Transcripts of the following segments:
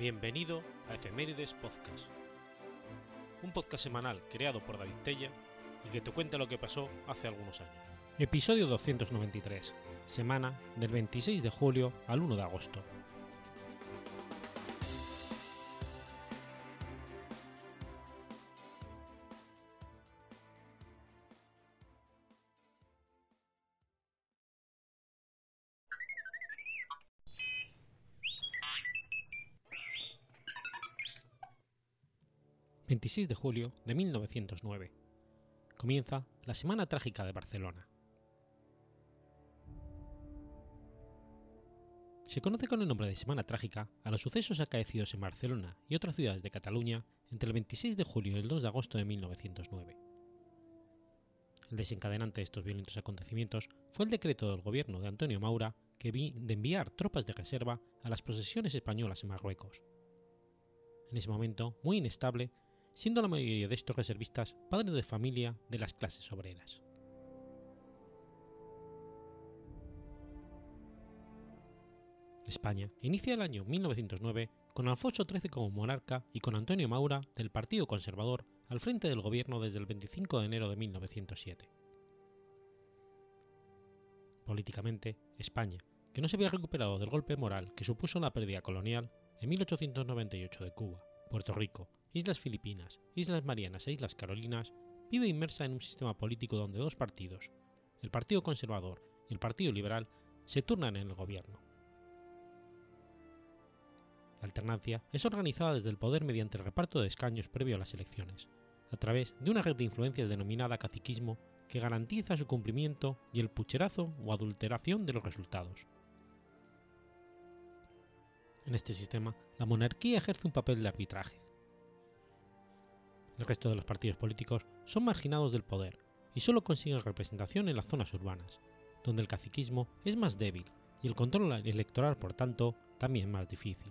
Bienvenido a Efemérides Podcast, un podcast semanal creado por David Tella y que te cuenta lo que pasó hace algunos años. Episodio 293, semana del 26 de julio al 1 de agosto. 26 de julio de 1909. Comienza la Semana Trágica de Barcelona. Se conoce con el nombre de Semana Trágica a los sucesos acaecidos en Barcelona y otras ciudades de Cataluña entre el 26 de julio y el 2 de agosto de 1909. El desencadenante de estos violentos acontecimientos fue el decreto del gobierno de Antonio Maura que vi de enviar tropas de reserva a las posesiones españolas en Marruecos. En ese momento, muy inestable, siendo la mayoría de estos reservistas padres de familia de las clases obreras. España inicia el año 1909 con Alfonso XIII como monarca y con Antonio Maura del Partido Conservador al frente del gobierno desde el 25 de enero de 1907. Políticamente, España, que no se había recuperado del golpe moral que supuso la pérdida colonial en 1898 de Cuba, Puerto Rico, Islas Filipinas, Islas Marianas e Islas Carolinas, vive inmersa en un sistema político donde dos partidos, el Partido Conservador y el Partido Liberal, se turnan en el gobierno. La alternancia es organizada desde el poder mediante el reparto de escaños previo a las elecciones, a través de una red de influencias denominada caciquismo que garantiza su cumplimiento y el pucherazo o adulteración de los resultados. En este sistema, la monarquía ejerce un papel de arbitraje. El resto de los partidos políticos son marginados del poder y solo consiguen representación en las zonas urbanas, donde el caciquismo es más débil y el control electoral, por tanto, también más difícil.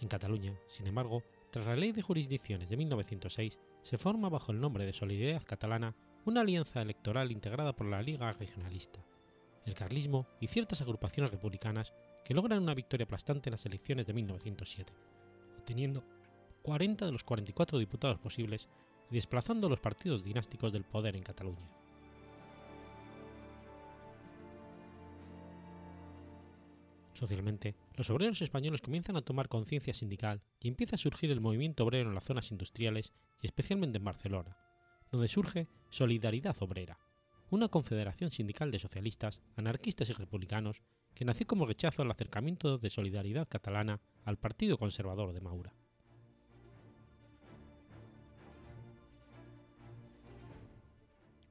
En Cataluña, sin embargo, tras la Ley de Jurisdicciones de 1906, se forma bajo el nombre de Solidaridad Catalana una alianza electoral integrada por la Liga Regionalista, el carlismo y ciertas agrupaciones republicanas que logran una victoria aplastante en las elecciones de 1907, obteniendo 40 de los 44 diputados posibles y desplazando los partidos dinásticos del poder en Cataluña. Socialmente, los obreros españoles comienzan a tomar conciencia sindical y empieza a surgir el movimiento obrero en las zonas industriales y especialmente en Barcelona, donde surge Solidaridad Obrera, una confederación sindical de socialistas, anarquistas y republicanos que nació como rechazo al acercamiento de Solidaridad Catalana al Partido Conservador de Maura.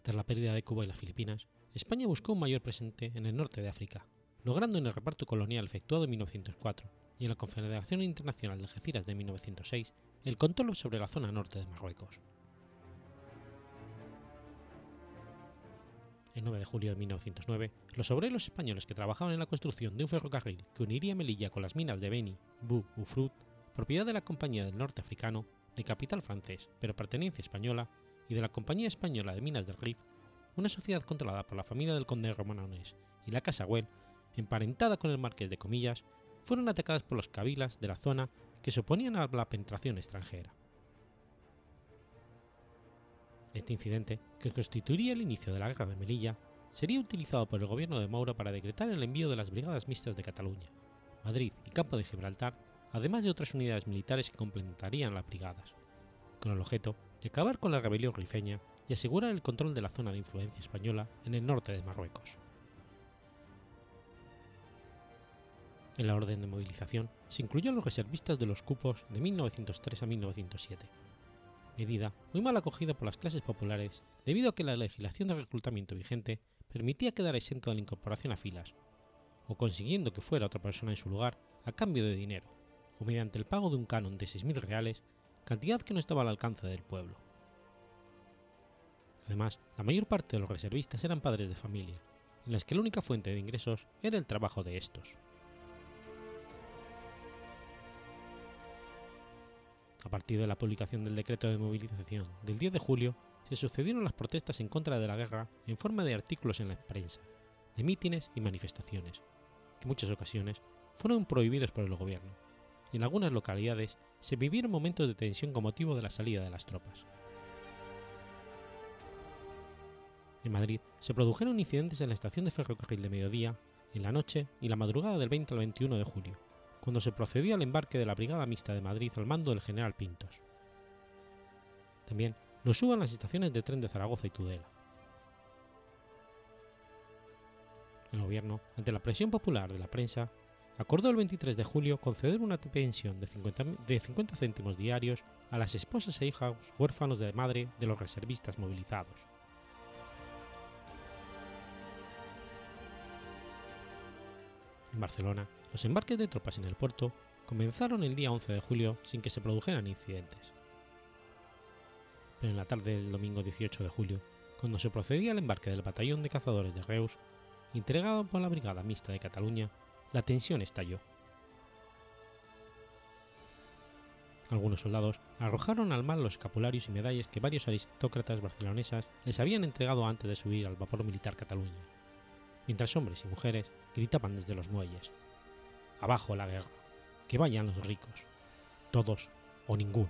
Tras la pérdida de Cuba y las Filipinas, España buscó un mayor presente en el norte de África, logrando en el reparto colonial efectuado en 1904 y en la Confederación Internacional de Algeciras de 1906 el control sobre la zona norte de Marruecos. El 9 de julio de 1909, los obreros españoles que trabajaban en la construcción de un ferrocarril que uniría Melilla con las minas de Beni, Bu u Frut, propiedad de la Compañía del Norte Africano, de capital francés pero pertenencia española, y de la Compañía Española de Minas del Rif, una sociedad controlada por la familia del conde romanones y la Casa Güell, emparentada con el marqués de Comillas, fueron atacadas por los cabilas de la zona que se oponían a la penetración extranjera. Este incidente, que constituiría el inicio de la Guerra de Melilla, sería utilizado por el gobierno de Mauro para decretar el envío de las Brigadas Mixtas de Cataluña, Madrid y Campo de Gibraltar, además de otras unidades militares que complementarían las brigadas, con el objeto de acabar con la rebelión rifeña y asegurar el control de la zona de influencia española en el norte de Marruecos. En la orden de movilización se incluyó a los reservistas de los cupos de 1903 a 1907 medida muy mal acogida por las clases populares debido a que la legislación de reclutamiento vigente permitía quedar exento de la incorporación a filas, o consiguiendo que fuera otra persona en su lugar a cambio de dinero, o mediante el pago de un canon de 6.000 reales, cantidad que no estaba al alcance del pueblo. Además, la mayor parte de los reservistas eran padres de familia, en las que la única fuente de ingresos era el trabajo de estos. A partir de la publicación del decreto de movilización del 10 de julio, se sucedieron las protestas en contra de la guerra en forma de artículos en la prensa, de mítines y manifestaciones, que en muchas ocasiones fueron prohibidos por el gobierno, y en algunas localidades se vivieron momentos de tensión con motivo de la salida de las tropas. En Madrid se produjeron incidentes en la estación de ferrocarril de mediodía, en la noche y la madrugada del 20 al 21 de julio, cuando se procedió al embarque de la Brigada Mixta de Madrid al mando del general Pintos. También hubo en las estaciones de tren de Zaragoza y Tudela. El gobierno, ante la presión popular de la prensa, acordó el 23 de julio conceder una pensión de 50, de 50 céntimos diarios a las esposas e hijas huérfanos de madre de los reservistas movilizados. En Barcelona, los embarques de tropas en el puerto comenzaron el día 11 de julio sin que se produjeran incidentes. Pero en la tarde del domingo 18 de julio, cuando se procedía al embarque del batallón de cazadores de Reus, entregado por la Brigada Mixta de Cataluña, la tensión estalló. Algunos soldados arrojaron al mar los escapularios y medallas que varios aristócratas barcelonesas les habían entregado antes de subir al vapor militar Cataluña, mientras hombres y mujeres gritaban desde los muelles. Abajo la guerra, que vayan los ricos, todos o ninguno.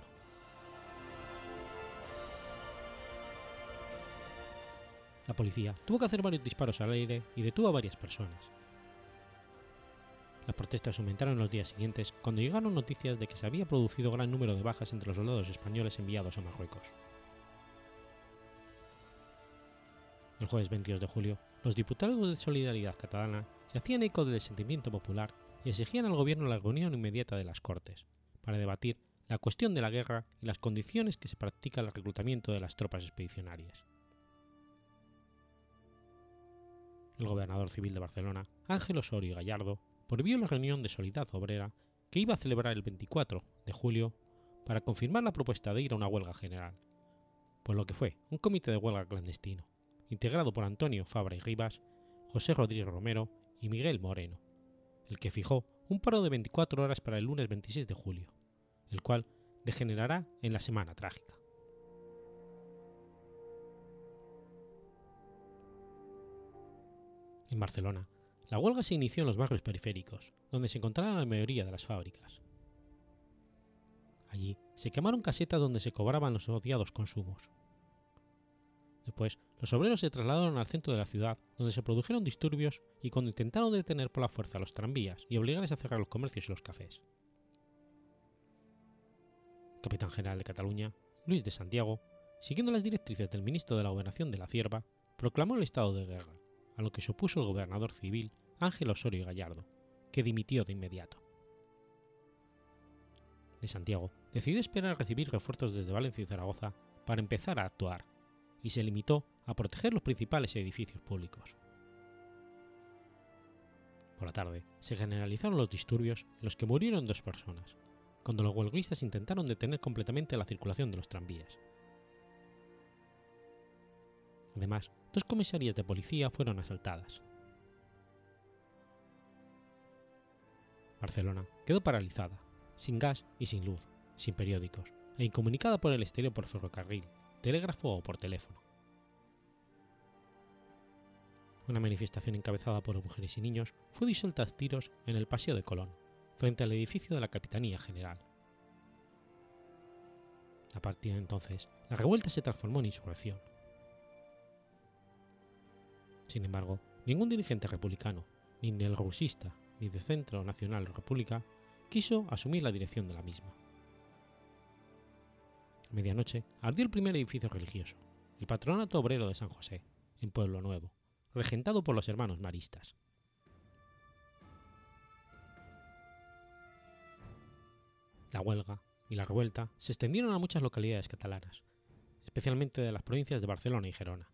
La policía tuvo que hacer varios disparos al aire y detuvo a varias personas. Las protestas aumentaron en los días siguientes cuando llegaron noticias de que se había producido gran número de bajas entre los soldados españoles enviados a Marruecos. El jueves 22 de julio, los diputados de Solidaridad Catalana se hacían eco del sentimiento popular exigían al gobierno la reunión inmediata de las Cortes, para debatir la cuestión de la guerra y las condiciones que se practica el reclutamiento de las tropas expedicionarias. El gobernador civil de Barcelona, Ángel Osorio Gallardo, prohibió la reunión de Solidad Obrera que iba a celebrar el 24 de julio para confirmar la propuesta de ir a una huelga general, por lo que fue un comité de huelga clandestino, integrado por Antonio Fabra y Rivas, José Rodríguez Romero y Miguel Moreno, el que fijó un paro de 24 horas para el lunes 26 de julio, el cual degenerará en la Semana Trágica. En Barcelona, la huelga se inició en los barrios periféricos, donde se encontraban la mayoría de las fábricas. Allí se quemaron casetas donde se cobraban los odiados consumos. Después, los obreros se trasladaron al centro de la ciudad, donde se produjeron disturbios y cuando intentaron detener por la fuerza los tranvías y obligarles a cerrar los comercios y los cafés. El capitán general de Cataluña, Luis de Santiago, siguiendo las directrices del ministro de la Gobernación de la Cierva, proclamó el estado de guerra, a lo que se opuso el gobernador civil Ángel Osorio Gallardo, que dimitió de inmediato. De Santiago decidió esperar a recibir refuerzos desde Valencia y Zaragoza para empezar a actuar, y se limitó a proteger los principales edificios públicos. Por la tarde se generalizaron los disturbios en los que murieron dos personas, cuando los huelguistas intentaron detener completamente la circulación de los tranvías. Además, dos comisarías de policía fueron asaltadas. Barcelona quedó paralizada, sin gas y sin luz, sin periódicos, e incomunicada por el exterior por ferrocarril, telégrafo o por teléfono. Una manifestación encabezada por mujeres y niños fue disuelta a tiros en el Paseo de Colón, frente al edificio de la Capitanía General. A partir de entonces, la revuelta se transformó en insurrección. Sin embargo, ningún dirigente republicano, ni del ni de Centro Nacional República, quiso asumir la dirección de la misma. Medianoche ardió el primer edificio religioso, el Patronato Obrero de San José, en Pueblo Nuevo, regentado por los hermanos maristas. La huelga y la revuelta se extendieron a muchas localidades catalanas, especialmente de las provincias de Barcelona y Gerona.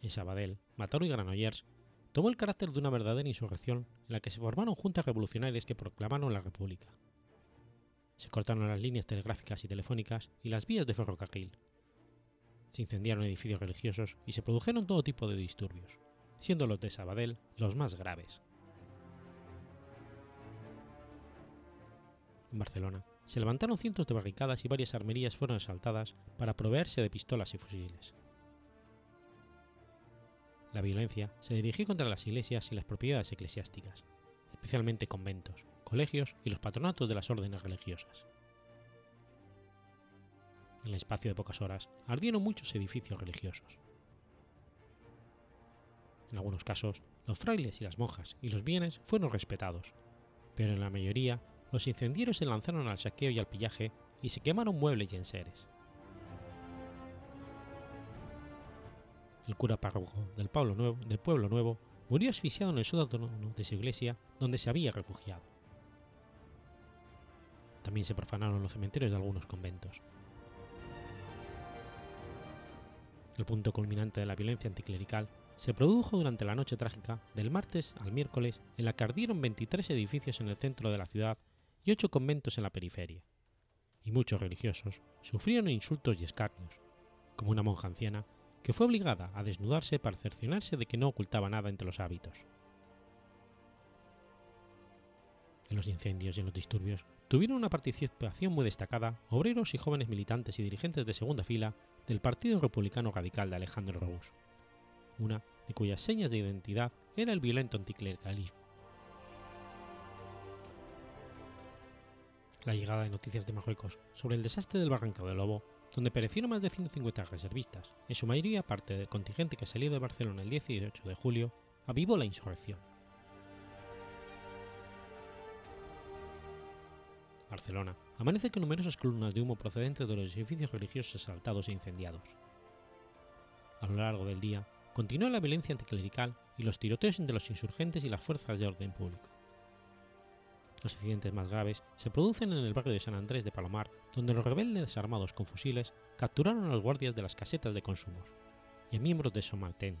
En Sabadell, Mataró y Granollers tomó el carácter de una verdadera insurrección en la que se formaron juntas revolucionarias que proclamaron la República. Se cortaron las líneas telegráficas y telefónicas y las vías de ferrocarril. Se incendiaron edificios religiosos y se produjeron todo tipo de disturbios, siendo los de Sabadell los más graves. En Barcelona se levantaron cientos de barricadas y varias armerías fueron asaltadas para proveerse de pistolas y fusiles. La violencia se dirigió contra las iglesias y las propiedades eclesiásticas, especialmente conventos, colegios y los patronatos de las órdenes religiosas. En el espacio de pocas horas ardieron muchos edificios religiosos. En algunos casos, los frailes y las monjas y los bienes fueron respetados, pero en la mayoría los incendiarios se lanzaron al saqueo y al pillaje y se quemaron muebles y enseres. El cura párroco del, Pueblo Nuevo murió asfixiado en el sótano de su iglesia donde se había refugiado. También se profanaron los cementerios de algunos conventos. El punto culminante de la violencia anticlerical se produjo durante la noche trágica del martes al miércoles en la que ardieron 23 edificios en el centro de la ciudad y 8 conventos en la periferia, y muchos religiosos sufrieron insultos y escarnios, como una monja anciana que fue obligada a desnudarse para cerciorarse de que no ocultaba nada entre los hábitos. En los incendios y en los disturbios tuvieron una participación muy destacada obreros y jóvenes militantes y dirigentes de segunda fila del Partido Republicano Radical de Alejandro Rousse una de cuyas señas de identidad era el violento anticlericalismo. La llegada de noticias de Marruecos sobre el desastre del Barranco del Lobo, donde perecieron más de 150 reservistas, en su mayoría parte del contingente que salió de Barcelona el 18 de julio, avivó la insurrección. Barcelona amanece con numerosas columnas de humo procedentes de los edificios religiosos asaltados e incendiados. A lo largo del día, continuó la violencia anticlerical y los tiroteos entre los insurgentes y las fuerzas de orden público. Los accidentes más graves se producen en el barrio de San Andrés de Palomar, donde los rebeldes armados con fusiles capturaron a los guardias de las casetas de consumos y a miembros de Somaltén,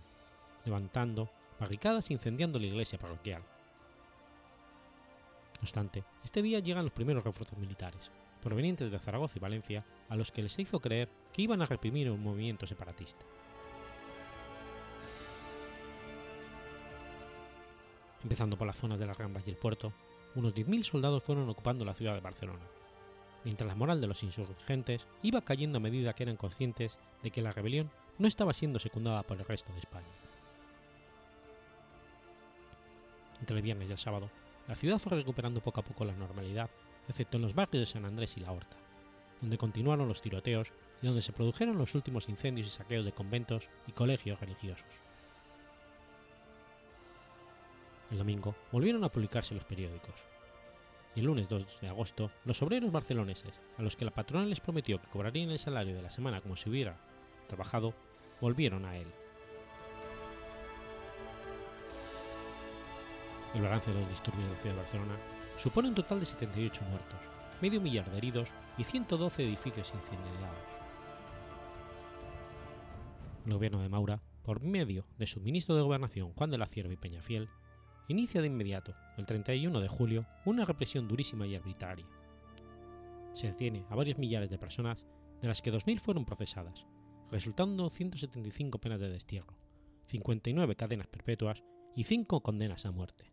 levantando barricadas e incendiando la iglesia parroquial. No obstante, este día llegan los primeros refuerzos militares, provenientes de Zaragoza y Valencia, a los que les hizo creer que iban a reprimir un movimiento separatista. Empezando por las zonas de las Rambas y el puerto, unos 10.000 soldados fueron ocupando la ciudad de Barcelona, mientras la moral de los insurgentes iba cayendo a medida que eran conscientes de que la rebelión no estaba siendo secundada por el resto de España. Entre el viernes y el sábado, la ciudad fue recuperando poco a poco la normalidad, excepto en los barrios de San Andrés y La Horta, donde continuaron los tiroteos y donde se produjeron los últimos incendios y saqueos de conventos y colegios religiosos. El domingo volvieron a publicarse los periódicos. El lunes 2 de agosto, los obreros barceloneses, a los que la patrona les prometió que cobrarían el salario de la semana como si hubiera trabajado, volvieron a él. El balance de los disturbios de la ciudad de Barcelona supone un total de 78 muertos, medio millar de heridos y 112 edificios incendiados. El gobierno de Maura, por medio de su ministro de Gobernación Juan de la Cierva y Peñafiel, inicia de inmediato, el 31 de julio, una represión durísima y arbitraria. Se detiene a varios millares de personas, de las que 2.000 fueron procesadas, resultando 175 penas de destierro, 59 cadenas perpetuas y 5 condenas a muerte.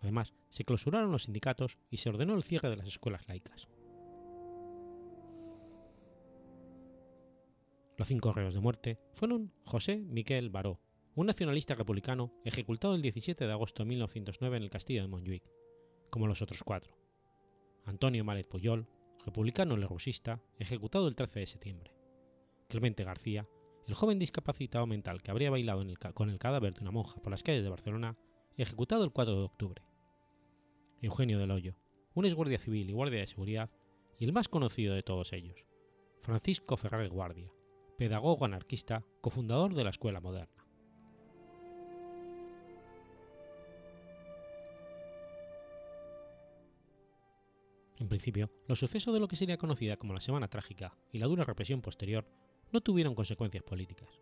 Además, se clausuraron los sindicatos y se ordenó el cierre de las escuelas laicas. Los cinco reos de muerte fueron José Miquel Baró, un nacionalista republicano ejecutado el 17 de agosto de 1909 en el castillo de Montjuic, como los otros cuatro. Antonio Málet Puyol, republicano lerusista, ejecutado el 13 de septiembre. Clemente García, el joven discapacitado mental que habría bailado con el cadáver de una monja por las calles de Barcelona, ejecutado el 4 de octubre. Eugenio del Hoyo, un guardia civil y guardia de seguridad, y el más conocido de todos ellos, Francisco Ferrer Guardia, pedagogo anarquista, cofundador de la Escuela Moderna. En principio, los sucesos de lo que sería conocida como la Semana Trágica y la dura represión posterior no tuvieron consecuencias políticas.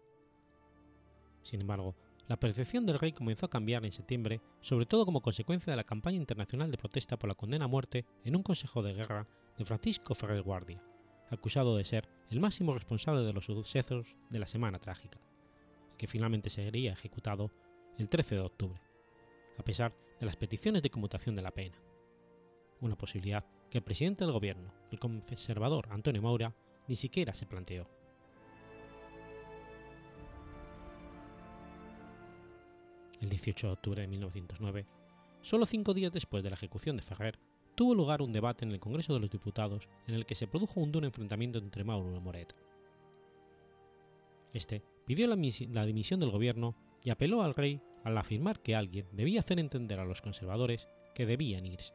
Sin embargo, la percepción del rey comenzó a cambiar en septiembre, sobre todo como consecuencia de la campaña internacional de protesta por la condena a muerte en un consejo de guerra de Francisco Ferrer Guardia, acusado de ser el máximo responsable de los sucesos de la Semana Trágica, que finalmente sería ejecutado el 13 de octubre, a pesar de las peticiones de conmutación de la pena una posibilidad que el presidente del gobierno, el conservador Antonio Maura, ni siquiera se planteó. El 18 de octubre de 1909, solo cinco días después de la ejecución de Ferrer, tuvo lugar un debate en el Congreso de los Diputados en el que se produjo un duro enfrentamiento entre Mauro y Moret. Este pidió la, la dimisión del gobierno y apeló al rey al afirmar que alguien debía hacer entender a los conservadores que debían irse.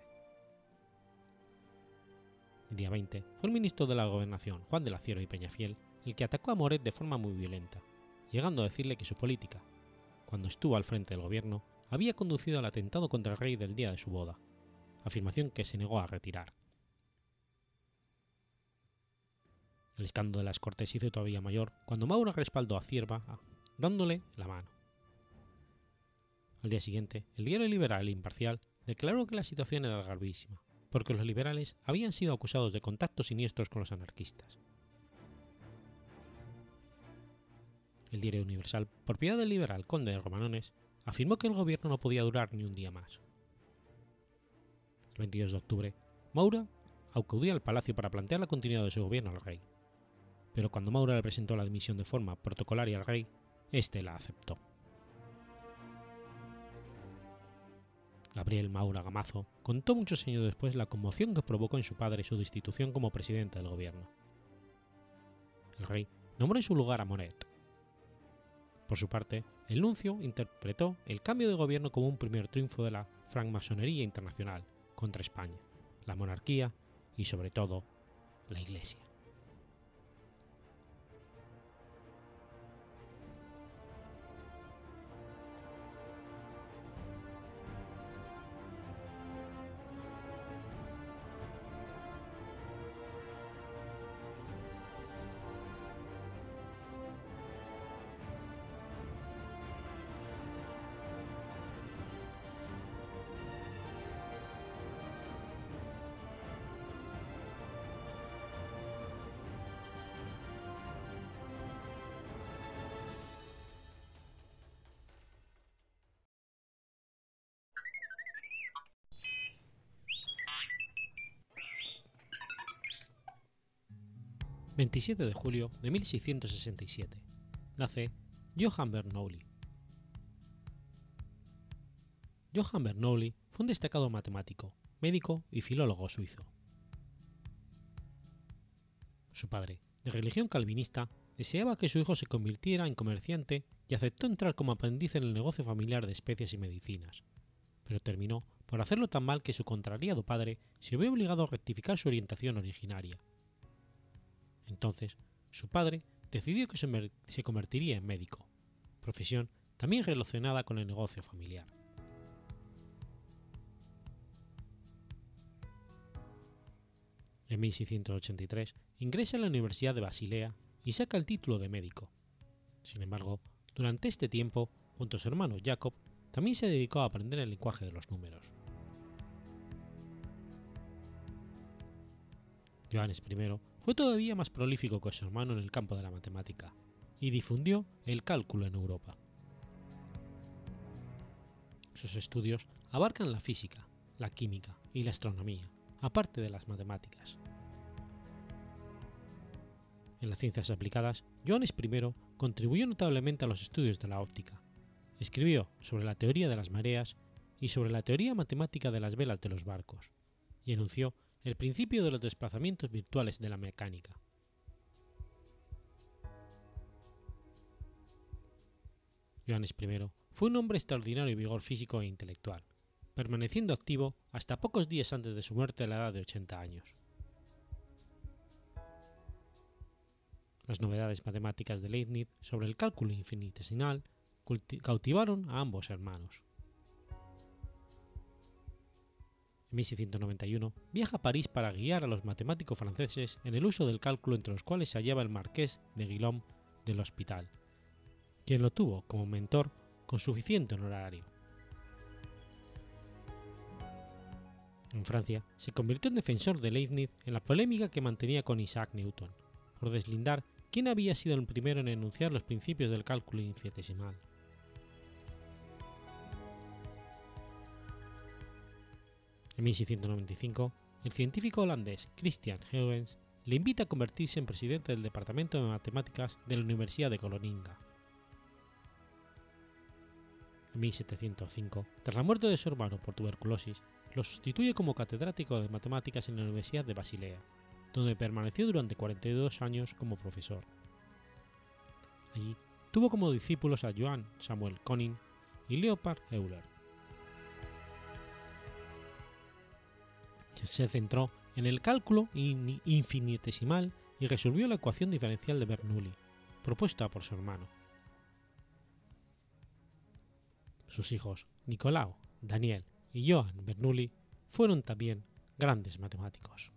El día 20 fue el ministro de la Gobernación, Juan de la Cierva y Peñafiel, el que atacó a Moret de forma muy violenta, llegando a decirle que su política, cuando estuvo al frente del gobierno, había conducido al atentado contra el rey del día de su boda, afirmación que se negó a retirar. El escándalo de las Cortes hizo todavía mayor cuando Mauro respaldó a Cierva dándole la mano. Al día siguiente, el diario liberal e imparcial declaró que la situación era gravísima, porque los liberales habían sido acusados de contactos siniestros con los anarquistas. El diario Universal, propiedad del liberal conde de Romanones, afirmó que el gobierno no podía durar ni un día más. El 22 de octubre, Maura acudía al palacio para plantear la continuidad de su gobierno al rey, pero cuando Maura le presentó la dimisión de forma protocolaria al rey, éste la aceptó. Gabriel Maura Gamazo contó muchos años después la conmoción que provocó en su padre su destitución como presidente del gobierno. El rey nombró en su lugar a Monet. Por su parte, el nuncio interpretó el cambio de gobierno como un primer triunfo de la francmasonería internacional contra España, la monarquía y sobre todo la Iglesia. 27 de julio de 1667. Nace Johann Bernoulli. Johann Bernoulli fue un destacado matemático, médico y filólogo suizo. Su padre, de religión calvinista, deseaba que su hijo se convirtiera en comerciante y aceptó entrar como aprendiz en el negocio familiar de especias y medicinas, pero terminó por hacerlo tan mal que su contrariado padre se vio obligado a rectificar su orientación originaria entonces, su padre decidió que se convertiría en médico, profesión también relacionada con el negocio familiar. En 1683 ingresa a la Universidad de Basilea y saca el título de médico. Sin embargo, durante este tiempo, junto a su hermano Jacob, también se dedicó a aprender el lenguaje de los números. Johannes I fue todavía más prolífico que su hermano en el campo de la matemática y difundió el cálculo en Europa. Sus estudios abarcan la física, la química y la astronomía, aparte de las matemáticas. En las ciencias aplicadas, Johannes I contribuyó notablemente a los estudios de la óptica. Escribió sobre la teoría de las mareas y sobre la teoría matemática de las velas de los barcos, y enunció el principio de los desplazamientos virtuales de la mecánica. Johannes I fue un hombre extraordinario de vigor físico e intelectual, permaneciendo activo hasta pocos días antes de su muerte a la edad de 80 años. Las novedades matemáticas de Leibniz sobre el cálculo infinitesimal cautivaron a ambos hermanos. En 1691 viaja a París para guiar a los matemáticos franceses en el uso del cálculo entre los cuales se hallaba el marqués de Guillaume del Hospital, quien lo tuvo como mentor con suficiente honorario. En Francia, se convirtió en defensor de Leibniz en la polémica que mantenía con Isaac Newton, por deslindar quién había sido el primero en enunciar los principios del cálculo infinitesimal. En 1695, el científico holandés Christian Huygens le invita a convertirse en presidente del Departamento de Matemáticas de la Universidad de Groninga. En En 1705, tras la muerte de su hermano por tuberculosis, lo sustituye como catedrático de matemáticas en la Universidad de Basilea, donde permaneció durante 42 años como profesor. Allí tuvo como discípulos a Johann Samuel Koning y Leopold Euler. Se centró en el cálculo infinitesimal y resolvió la ecuación diferencial de Bernoulli, propuesta por su hermano. Sus hijos Nicolao, Daniel y Johann Bernoulli fueron también grandes matemáticos.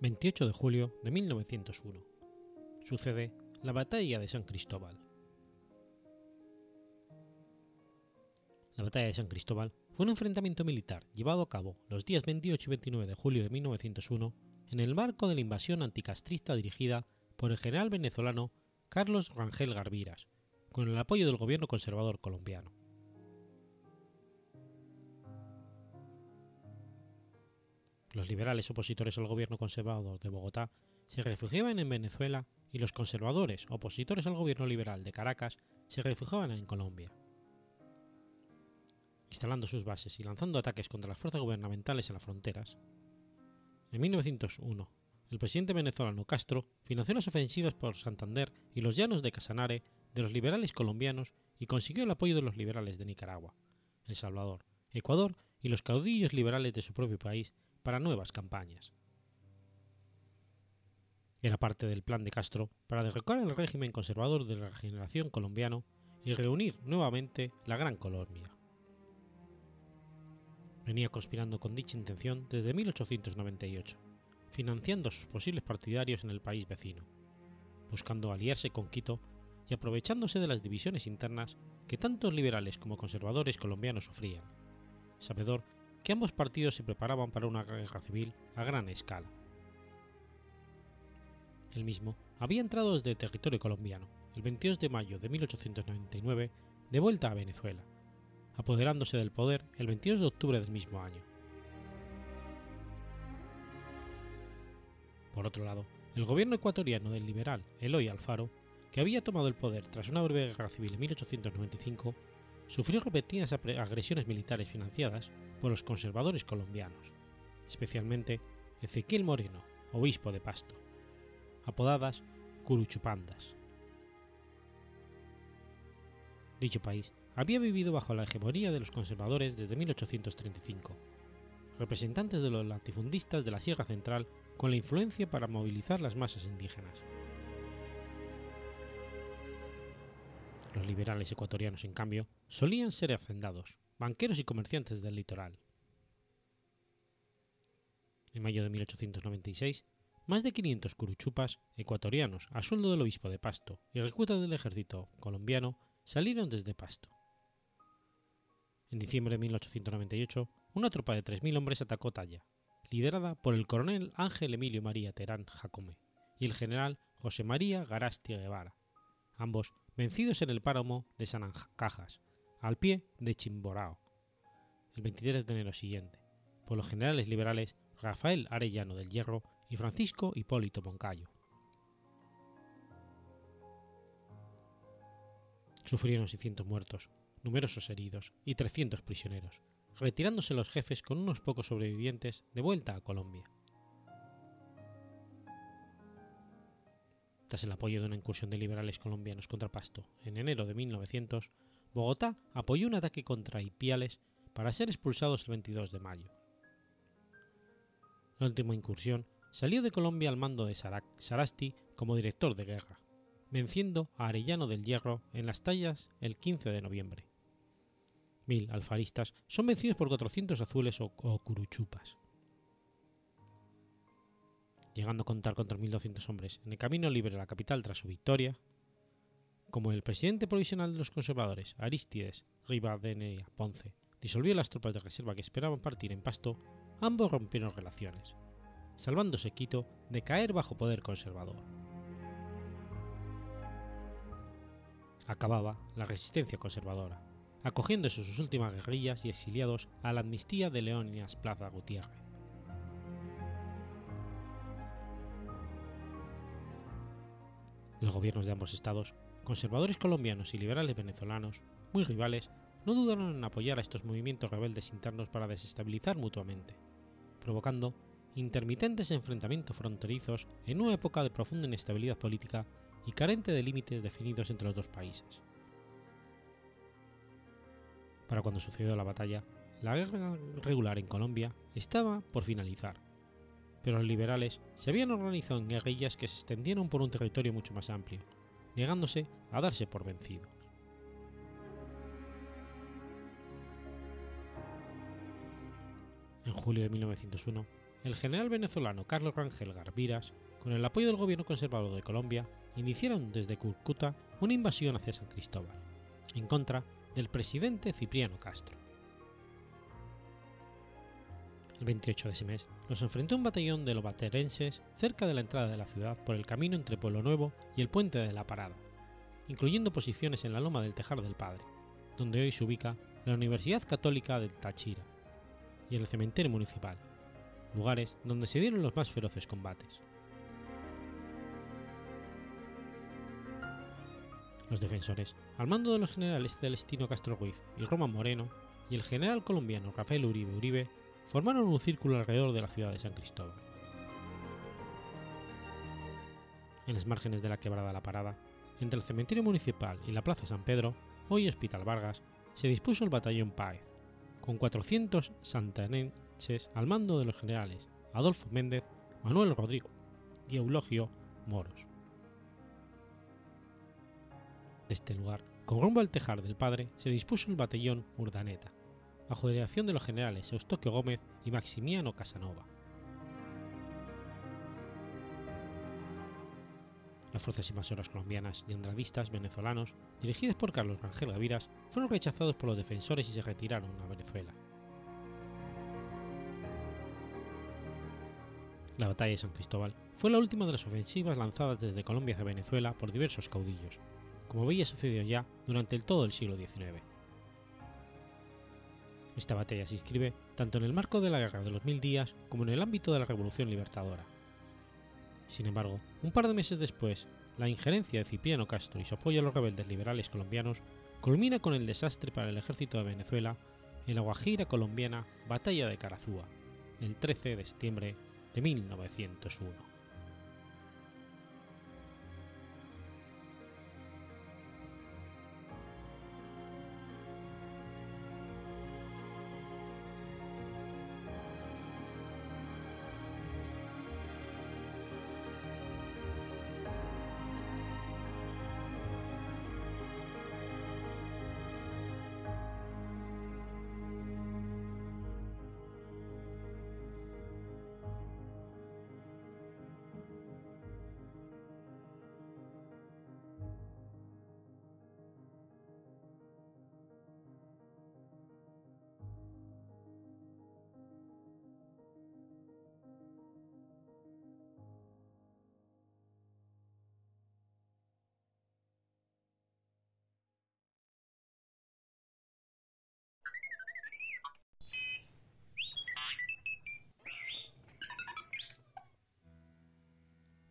28 de julio de 1901. Sucede la Batalla de San Cristóbal. La Batalla de San Cristóbal fue un enfrentamiento militar llevado a cabo los días 28 y 29 de julio de 1901 en el marco de la invasión anticastrista dirigida por el general venezolano Carlos Rangel Garviras, con el apoyo del gobierno conservador colombiano. Los liberales opositores al gobierno conservador de Bogotá se refugiaban en Venezuela y los conservadores opositores al gobierno liberal de Caracas se refugiaban en Colombia. Instalando sus bases y lanzando ataques contra las fuerzas gubernamentales en las fronteras, en 1901, el presidente venezolano Castro financió las ofensivas por Santander y los llanos de Casanare de los liberales colombianos y consiguió el apoyo de los liberales de Nicaragua, El Salvador, Ecuador y los caudillos liberales de su propio país para nuevas campañas. Era parte del plan de Castro para derrocar el régimen conservador de la regeneración colombiano y reunir nuevamente la Gran Colombia. Venía conspirando con dicha intención desde 1898, financiando a sus posibles partidarios en el país vecino, buscando aliarse con Quito y aprovechándose de las divisiones internas que tantos liberales como conservadores colombianos sufrían, sabedor que ambos partidos se preparaban para una guerra civil a gran escala. El mismo había entrado desde el territorio colombiano, el 22 de mayo de 1899, de vuelta a Venezuela, apoderándose del poder el 22 de octubre del mismo año. Por otro lado, el gobierno ecuatoriano del liberal Eloy Alfaro, que había tomado el poder tras una breve guerra civil en 1895, sufrió repetidas agresiones militares financiadas por los conservadores colombianos, especialmente Ezequiel Moreno, obispo de Pasto, apodadas Curuchupandas. Dicho país había vivido bajo la hegemonía de los conservadores desde 1835, representantes de los latifundistas de la Sierra Central con la influencia para movilizar las masas indígenas. Los liberales ecuatorianos, en cambio, solían ser hacendados, banqueros y comerciantes del litoral. En mayo de 1896, más de 500 curuchupas ecuatorianos a sueldo del obispo de Pasto y reclutas del ejército colombiano salieron desde Pasto. En diciembre de 1898, una tropa de 3.000 hombres atacó Talla, liderada por el coronel Ángel Emilio María Terán Jacome y el general José María Garastia Guevara, ambos vencidos en el páramo de San Cajas, al pie de Chimborao, el 23 de enero siguiente, por los generales liberales Rafael Arellano del Hierro y Francisco Hipólito Moncayo. Sufrieron 600 muertos, numerosos heridos y 300 prisioneros, retirándose los jefes con unos pocos sobrevivientes de vuelta a Colombia. Tras el apoyo de una incursión de liberales colombianos contra Pasto en enero de 1900, Bogotá apoyó un ataque contra Ipiales para ser expulsados el 22 de mayo. La última incursión salió de Colombia al mando de Sarasti como director de guerra, venciendo a Arellano del Hierro en las tallas el 15 de noviembre. Mil alfaristas son vencidos por 400 azules o, curuchupas llegando a contar contra 1.200 hombres en el camino libre a la capital tras su victoria, como el presidente provisional de los conservadores, Aristides Rivadeneira Ponce, disolvió las tropas de reserva que esperaban partir en Pasto, ambos rompieron relaciones, salvándose Quito de caer bajo poder conservador. Acababa la resistencia conservadora, acogiéndose sus últimas guerrillas y exiliados a la amnistía de Leónidas Plaza Gutiérrez. Los gobiernos de ambos estados, conservadores colombianos y liberales venezolanos, muy rivales, no dudaron en apoyar a estos movimientos rebeldes internos para desestabilizar mutuamente, provocando intermitentes enfrentamientos fronterizos en una época de profunda inestabilidad política y carente de límites definidos entre los dos países. Para cuando sucedió la batalla, la guerra regular en Colombia estaba por finalizar pero los liberales se habían organizado en guerrillas que se extendieron por un territorio mucho más amplio, negándose a darse por vencidos. En julio de 1901, el general venezolano Carlos Rangel Garbiras, con el apoyo del gobierno conservador de Colombia, iniciaron desde Cúcuta una invasión hacia San Cristóbal, en contra del presidente Cipriano Castro. El 28 de ese mes los enfrentó un batallón de lobaterenses cerca de la entrada de la ciudad por el camino entre Pueblo Nuevo y el puente de la Parada, incluyendo posiciones en la loma del Tejar del Padre, donde hoy se ubica la Universidad Católica del Táchira, y el cementerio municipal, lugares donde se dieron los más feroces combates. Los defensores, al mando de los generales Celestino Castro Ruiz y Román Moreno, y el general colombiano Rafael Uribe Uribe, formaron un círculo alrededor de la ciudad de San Cristóbal. En las márgenes de la quebrada La Parada, entre el cementerio municipal y la Plaza San Pedro, hoy Hospital Vargas, se dispuso el batallón Páez, con 400 santanenses al mando de los generales Adolfo Méndez, Manuel Rodrigo y Eulogio Moros. De este lugar, con rumbo al Tejar del Padre, se dispuso el batallón Urdaneta, bajo dirección de los generales Eustoquio Gómez y Maximiano Casanova. Las fuerzas invasoras colombianas y andradistas venezolanos, dirigidas por Carlos Rangel Gaviras, fueron rechazados por los defensores y se retiraron a Venezuela. La batalla de San Cristóbal fue la última de las ofensivas lanzadas desde Colombia hacia Venezuela por diversos caudillos, como había sucedido ya durante el todo el siglo XIX. Esta batalla se inscribe tanto en el marco de la Guerra de los Mil Días como en el ámbito de la Revolución Libertadora. Sin embargo, un par de meses después, la injerencia de Cipriano Castro y su apoyo a los rebeldes liberales colombianos culmina con el desastre para el ejército de Venezuela en la Guajira colombiana Batalla de Carazúa, el 13 de septiembre de 1901.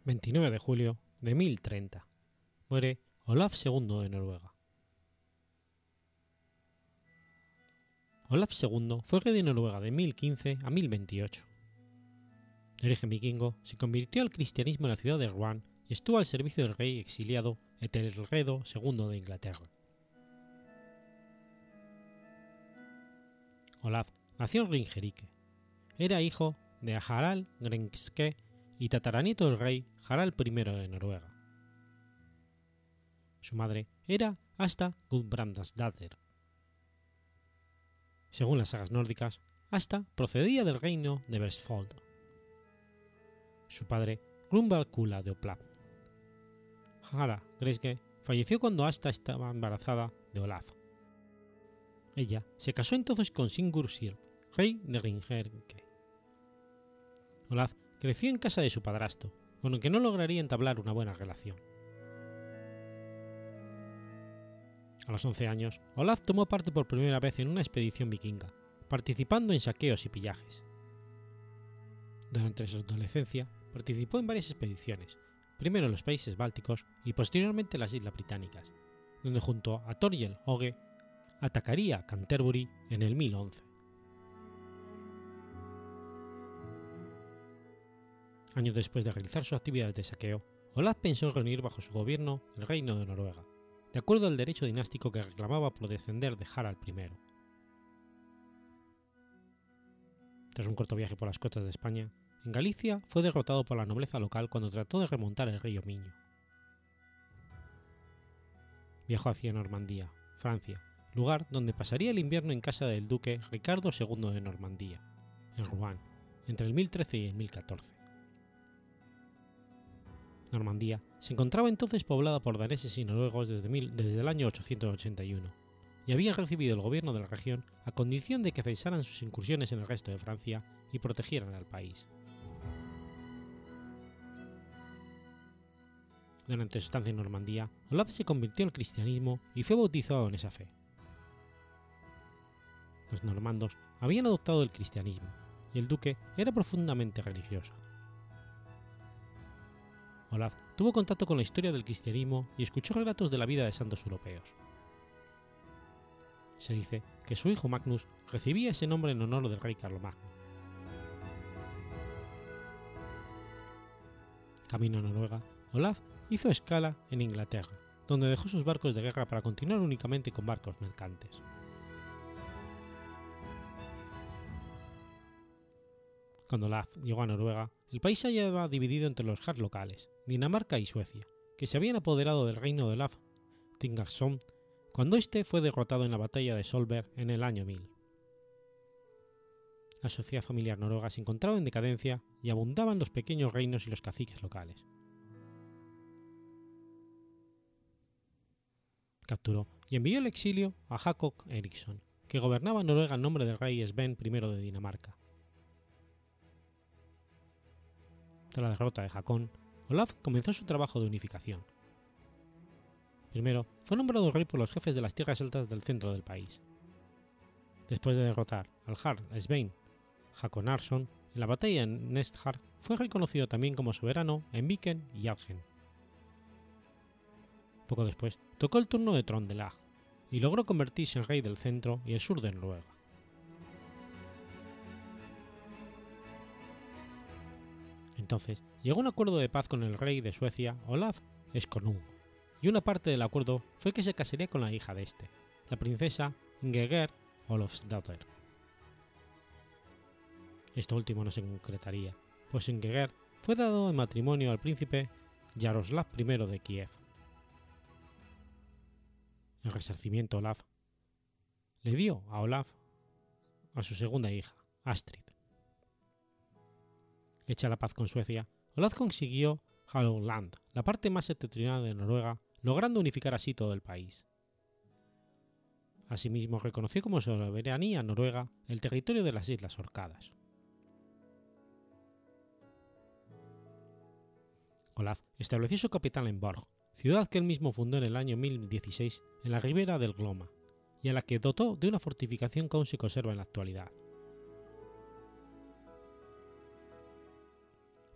29 de julio de 1030. Muere Olaf II de Noruega. Olaf II fue rey de Noruega de 1015 a 1028. De origen vikingo, se convirtió al cristianismo en la ciudad de Rouen y estuvo al servicio del rey exiliado Ethelredo II de Inglaterra. Olaf nació en Ringerike. Era hijo de Harald Grenske y tataranieto del rey Harald I de Noruega. Su madre era Asta Gudbrandsdatter. Según las sagas nórdicas, Asta procedía del reino de Vestfold. Su padre, Grunwald Kula de Oplab. Hara Gresge falleció cuando Asta estaba embarazada de Olaf. Ella se casó entonces con Sigurd rey de Ringerike. Olaf creció en casa de su padrastro, con el que no lograría entablar una buena relación. A los 11 años, Olaf tomó parte por primera vez en una expedición vikinga, participando en saqueos y pillajes. Durante su adolescencia, participó en varias expediciones, primero en los países bálticos y posteriormente en las Islas Británicas, donde junto a Thorgel Oge atacaría Canterbury en el 1011. Años después de realizar sus actividades de saqueo, Olaf pensó en reunir bajo su gobierno el reino de Noruega, de acuerdo al derecho dinástico que reclamaba por descender de Harald I. Tras un corto viaje por las costas de España, en Galicia fue derrotado por la nobleza local cuando trató de remontar el río Miño. Viajó hacia Normandía, Francia, lugar donde pasaría el invierno en casa del duque Ricardo II de Normandía, en Rouen, entre el 1013 y el 1014. Normandía se encontraba entonces poblada por daneses y noruegos desde, desde el año 881 y había recibido el gobierno de la región a condición de que cesaran sus incursiones en el resto de Francia y protegieran al país. Durante su estancia en Normandía, Olaf se convirtió al cristianismo y fue bautizado en esa fe. Los normandos habían adoptado el cristianismo y el duque era profundamente religioso. Olaf tuvo contacto con la historia del cristianismo y escuchó relatos de la vida de santos europeos. Se dice que su hijo Magnus recibía ese nombre en honor del rey Carlomagno. Camino a Noruega, Olaf hizo escala en Inglaterra, donde dejó sus barcos de guerra para continuar únicamente con barcos mercantes. Cuando Olaf llegó a Noruega, el país se hallaba dividido entre los Jarl locales, Dinamarca y Suecia, que se habían apoderado del reino de Olaf Tingarsson cuando éste fue derrotado en la batalla de Solberg en el año 1000. La sociedad familiar noruega se encontraba en decadencia y abundaban los pequeños reinos y los caciques locales. Capturó y envió al exilio a Jakob Eriksson, que gobernaba Noruega en nombre del rey Sven I de Dinamarca. Tras la derrota de Hakon, Olaf comenzó su trabajo de unificación. Primero, fue nombrado rey por los jefes de las tierras altas del centro del país. Después de derrotar al Jarl Svein Hakonarsson en la batalla de Nesthar, fue reconocido también como soberano en Viken y Algen. Poco después, tocó el turno de Trondelag y logró convertirse en rey del centro y el sur de Noruega. Entonces llegó un acuerdo de paz con el rey de Suecia, Olaf Skonung, y una parte del acuerdo fue que se casaría con la hija de este, la princesa Ingegerd Olofsdotter. Esto último no se concretaría, pues Ingegerd fue dado en matrimonio al príncipe Yaroslav I de Kiev. En resarcimiento Olaf le dio a Olaf a su segunda hija, Astrid. Hecha la paz con Suecia, Olaf consiguió Halland, la parte más septentrional de Noruega, logrando unificar así todo el país. Asimismo reconoció como soberanía noruega el territorio de las Islas Orcadas. Olaf estableció su capital en Borg, ciudad que él mismo fundó en el año 1016 en la ribera del Gloma, y a la que dotó de una fortificación que aún se conserva en la actualidad.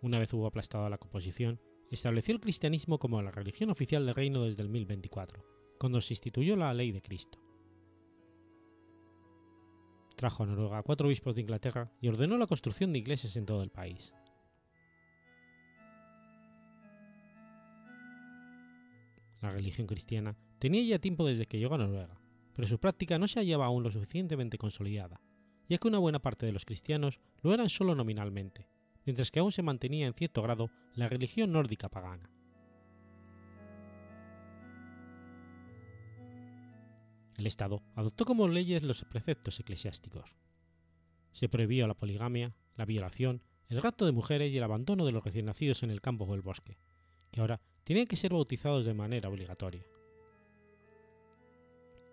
Una vez hubo aplastado la composición, estableció el cristianismo como la religión oficial del reino desde el 1024, cuando se instituyó la ley de Cristo. Trajo a Noruega a cuatro obispos de Inglaterra y ordenó la construcción de iglesias en todo el país. La religión cristiana tenía ya tiempo desde que llegó a Noruega, pero su práctica no se hallaba aún lo suficientemente consolidada, ya que una buena parte de los cristianos lo eran solo nominalmente, mientras que aún se mantenía en cierto grado la religión nórdica pagana. El Estado adoptó como leyes los preceptos eclesiásticos. Se prohibió la poligamia, la violación, el rapto de mujeres y el abandono de los recién nacidos en el campo o el bosque, que ahora tenían que ser bautizados de manera obligatoria.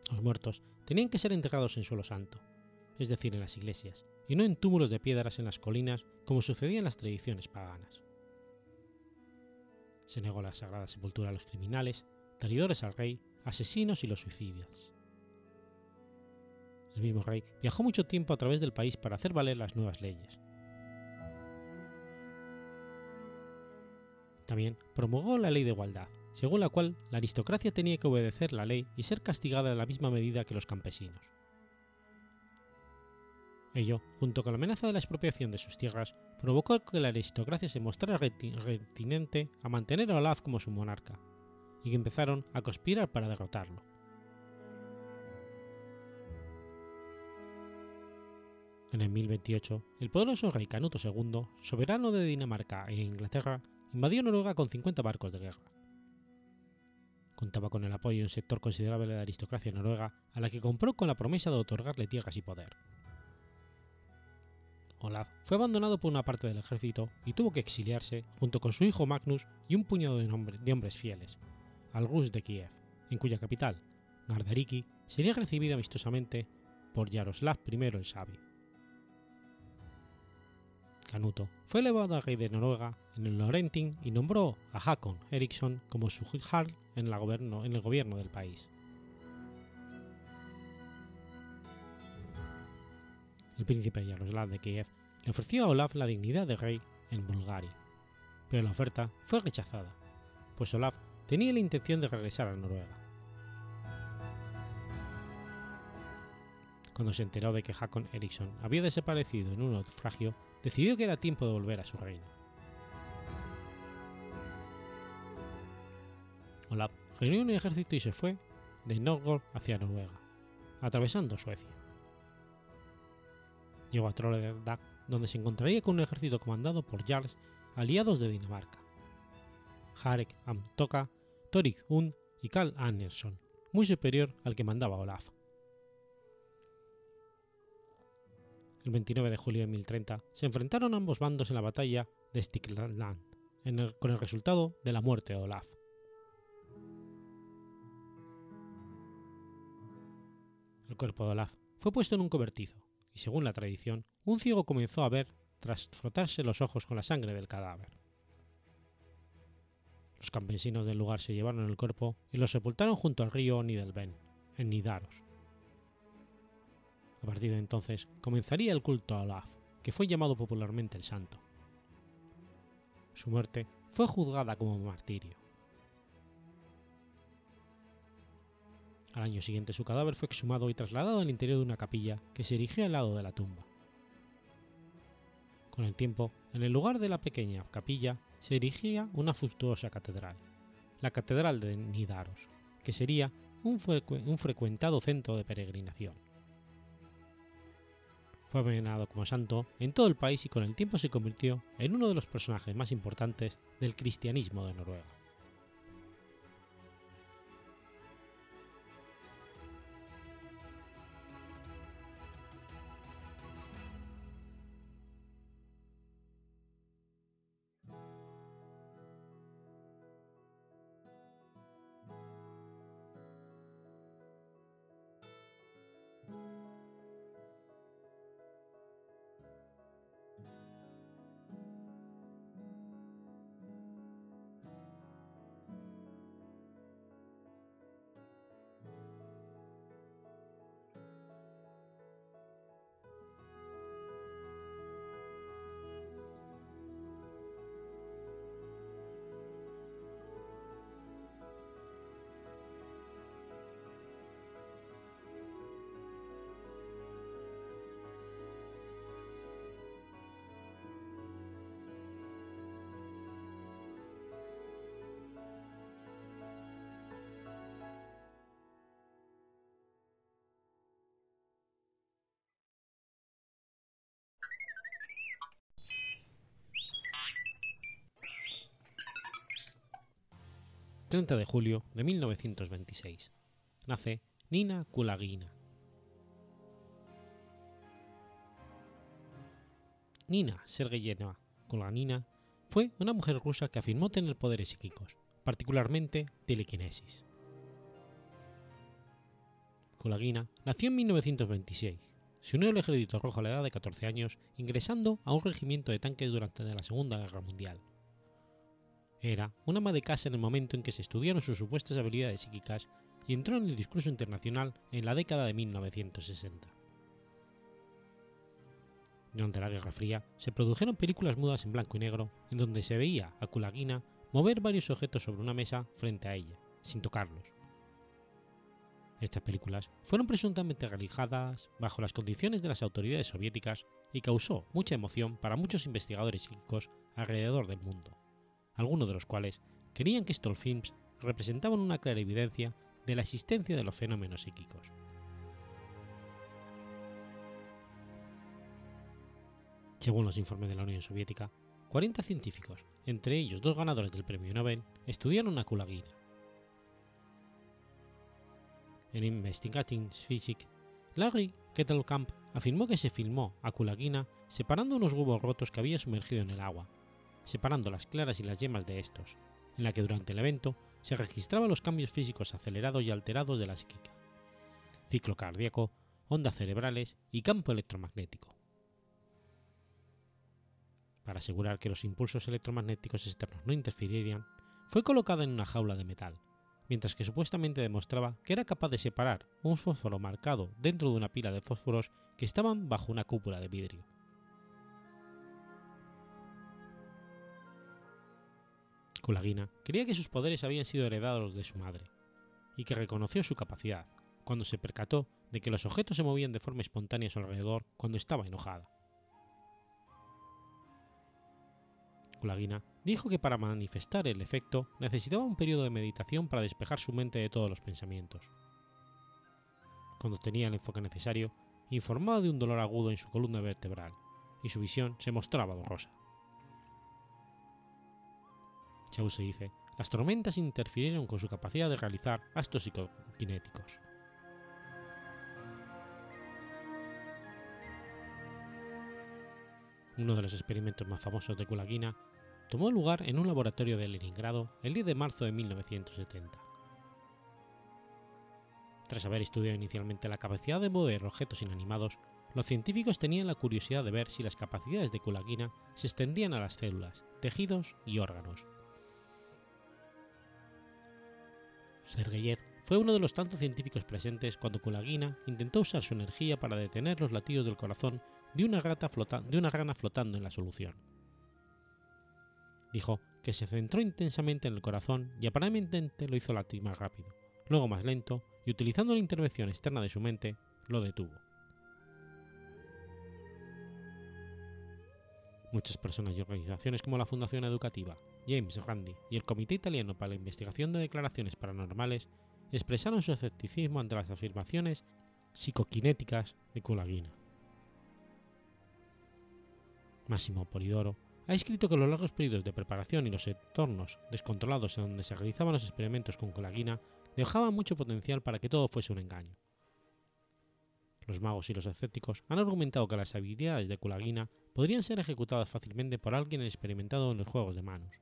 Los muertos tenían que ser enterrados en suelo santo, es decir, en las iglesias, y no en túmulos de piedras en las colinas como sucedía en las tradiciones paganas. Se negó la sagrada sepultura a los criminales, traidores al rey, asesinos y los suicidios. El mismo rey viajó mucho tiempo a través del país para hacer valer las nuevas leyes, También promulgó la ley de igualdad, según la cual la aristocracia tenía que obedecer la ley y ser castigada de la misma medida que los campesinos. Ello, junto con la amenaza de la expropiación de sus tierras, provocó que la aristocracia se mostrara retinente a mantener a Olaf como su monarca, y que empezaron a conspirar para derrotarlo. En el 1028, el poderoso rey Canuto II, soberano de Dinamarca e Inglaterra, invadió Noruega con 50 barcos de guerra. Contaba con el apoyo de un sector considerable de la aristocracia noruega, a la que compró con la promesa de otorgarle tierras y poder. Olaf fue abandonado por una parte del ejército y tuvo que exiliarse junto con su hijo Magnus y un puñado de, hombres fieles, al Rus de Kiev, en cuya capital, Gardariki, sería recibido amistosamente por Yaroslav I el Sabio. Canuto fue elevado a rey de Noruega en el Lorenting y nombró a Hakon Eriksson como su jarl en el gobierno del país. El príncipe Yaroslav de Kiev le ofreció a Olaf la dignidad de rey en Bulgaria, pero la oferta fue rechazada, pues Olaf tenía la intención de regresar a Noruega. Cuando se enteró de que Hakon Eriksson había desaparecido en un naufragio, decidió que era tiempo de volver a su reino. Olaf reunió un ejército y se fue de Novgorod hacia Noruega, atravesando Suecia. Llegó a Trollhättan, donde se encontraría con un ejército comandado por jarls aliados de Dinamarca, Harek Amtoka, Torik Un y Karl Andersson, muy superior al que mandaba Olaf. el 29 de julio de 1030, se enfrentaron ambos bandos en la batalla de Stikland, con el resultado de la muerte de Olaf. El cuerpo de Olaf fue puesto en un cobertizo, y según la tradición, un ciego comenzó a ver tras frotarse los ojos con la sangre del cadáver. Los campesinos del lugar se llevaron el cuerpo y lo sepultaron junto al río Nidelben, en Nidaros, a partir de entonces comenzaría el culto a Olaf, que fue llamado popularmente el Santo. Su muerte fue juzgada como martirio. Al año siguiente su cadáver fue exhumado y trasladado al interior de una capilla que se erigió al lado de la tumba. Con el tiempo, en el lugar de la pequeña capilla se erigía una fastuosa catedral, la Catedral de Nidaros, que sería un, un frecuentado centro de peregrinación. Fue venerado como santo en todo el país y con el tiempo se convirtió en uno de los personajes más importantes del cristianismo de Noruega. 30 de julio de 1926. Nace Nina Kulagina. Nina Sergeyeva Kulagina fue una mujer rusa que afirmó tener poderes psíquicos, particularmente telequinesis. Kulagina nació en 1926. Se unió al ejército rojo a la edad de 14 años, ingresando a un regimiento de tanques durante la Segunda Guerra Mundial. Era una ama de casa en el momento en que se estudiaron sus supuestas habilidades psíquicas y entró en el discurso internacional en la década de 1960. Durante la Guerra Fría se produjeron películas mudas en blanco y negro en donde se veía a Kulagina mover varios objetos sobre una mesa frente a ella, sin tocarlos. Estas películas fueron presuntamente realizadas bajo las condiciones de las autoridades soviéticas y causó mucha emoción para muchos investigadores psíquicos alrededor del mundo algunos de los cuales creían que estos films representaban una clara evidencia de la existencia de los fenómenos psíquicos. Según los informes de la Unión Soviética, 40 científicos, entre ellos dos ganadores del premio Nobel, estudiaron a Kulagina. En Investigating Physics, Larry Kettlekamp afirmó que se filmó a Kulagina separando unos huevos rotos que había sumergido en el agua separando las claras y las yemas de estos, en la que durante el evento se registraban los cambios físicos acelerados y alterados de la psíquica, ciclo cardíaco, ondas cerebrales y campo electromagnético. Para asegurar que los impulsos electromagnéticos externos no interferirían, fue colocada en una jaula de metal, mientras que supuestamente demostraba que era capaz de separar un fósforo marcado dentro de una pila de fósforos que estaban bajo una cúpula de vidrio. Kulagina creía que sus poderes habían sido heredados de su madre, y que reconoció su capacidad cuando se percató de que los objetos se movían de forma espontánea a su alrededor cuando estaba enojada. Kulagina dijo que para manifestar el efecto necesitaba un periodo de meditación para despejar su mente de todos los pensamientos. Cuando tenía el enfoque necesario, informaba de un dolor agudo en su columna vertebral, y su visión se mostraba borrosa. Chau se dice, las tormentas interfirieron con su capacidad de realizar actos psicoquinéticos. Uno de los experimentos más famosos de Kulagina tomó lugar en un laboratorio de Leningrado el 10 de marzo de 1970. Tras haber estudiado inicialmente la capacidad de mover objetos inanimados, los científicos tenían la curiosidad de ver si las capacidades de Kulagina se extendían a las células, tejidos y órganos, Sergeyev fue uno de los tantos científicos presentes cuando Kulagina intentó usar su energía para detener los latidos del corazón de una, de una rana flotando en la solución. Dijo que se centró intensamente en el corazón y aparentemente lo hizo latir más rápido, luego más lento y utilizando la intervención externa de su mente, lo detuvo. Muchas personas y organizaciones como la Fundación Educativa, James Randi y el Comité Italiano para la Investigación de Declaraciones Paranormales expresaron su escepticismo ante las afirmaciones psicoquinéticas de Kulagina. Máximo Polidoro ha escrito que los largos periodos de preparación y los entornos descontrolados en donde se realizaban los experimentos con Kulagina dejaban mucho potencial para que todo fuese un engaño. Los magos y los escépticos han argumentado que las habilidades de Kulagina podrían ser ejecutadas fácilmente por alguien experimentado en los juegos de manos,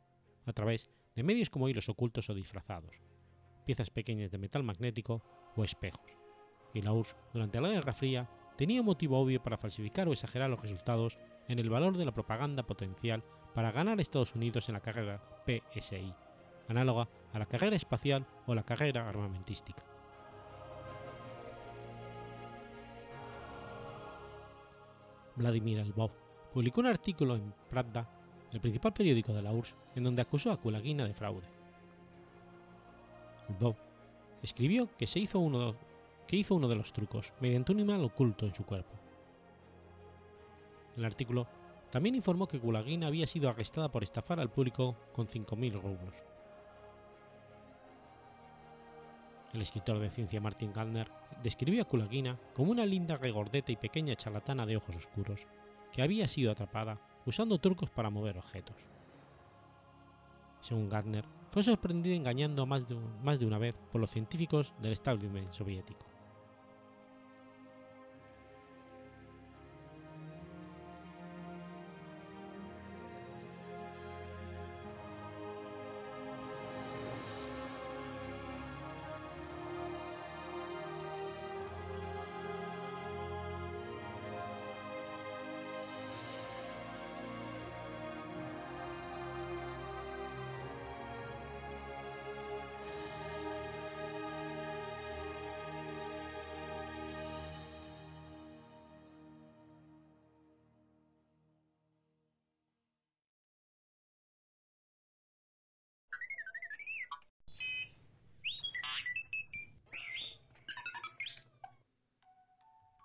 a través de medios como hilos ocultos o disfrazados, piezas pequeñas de metal magnético o espejos, y la URSS durante la Guerra Fría tenía motivo obvio para falsificar o exagerar los resultados en el valor de la propaganda potencial para ganar Estados Unidos en la carrera PSI, análoga a la carrera espacial o la carrera armamentística. Vladimir Lvov publicó un artículo en Pravda, el principal periódico de la URSS, en donde acusó a Kulagina de fraude. Lvov escribió que, se hizo uno, que hizo uno de los trucos mediante un imán oculto en su cuerpo. El artículo también informó que Kulagina había sido arrestada por estafar al público con 5.000 rublos. El escritor de ciencia Martin Gardner describió a Kulagina como una linda regordeta y pequeña charlatana de ojos oscuros, que había sido atrapada usando trucos para mover objetos. Según Gardner, fue sorprendida engañando más de, más de una vez por los científicos del establishment soviético.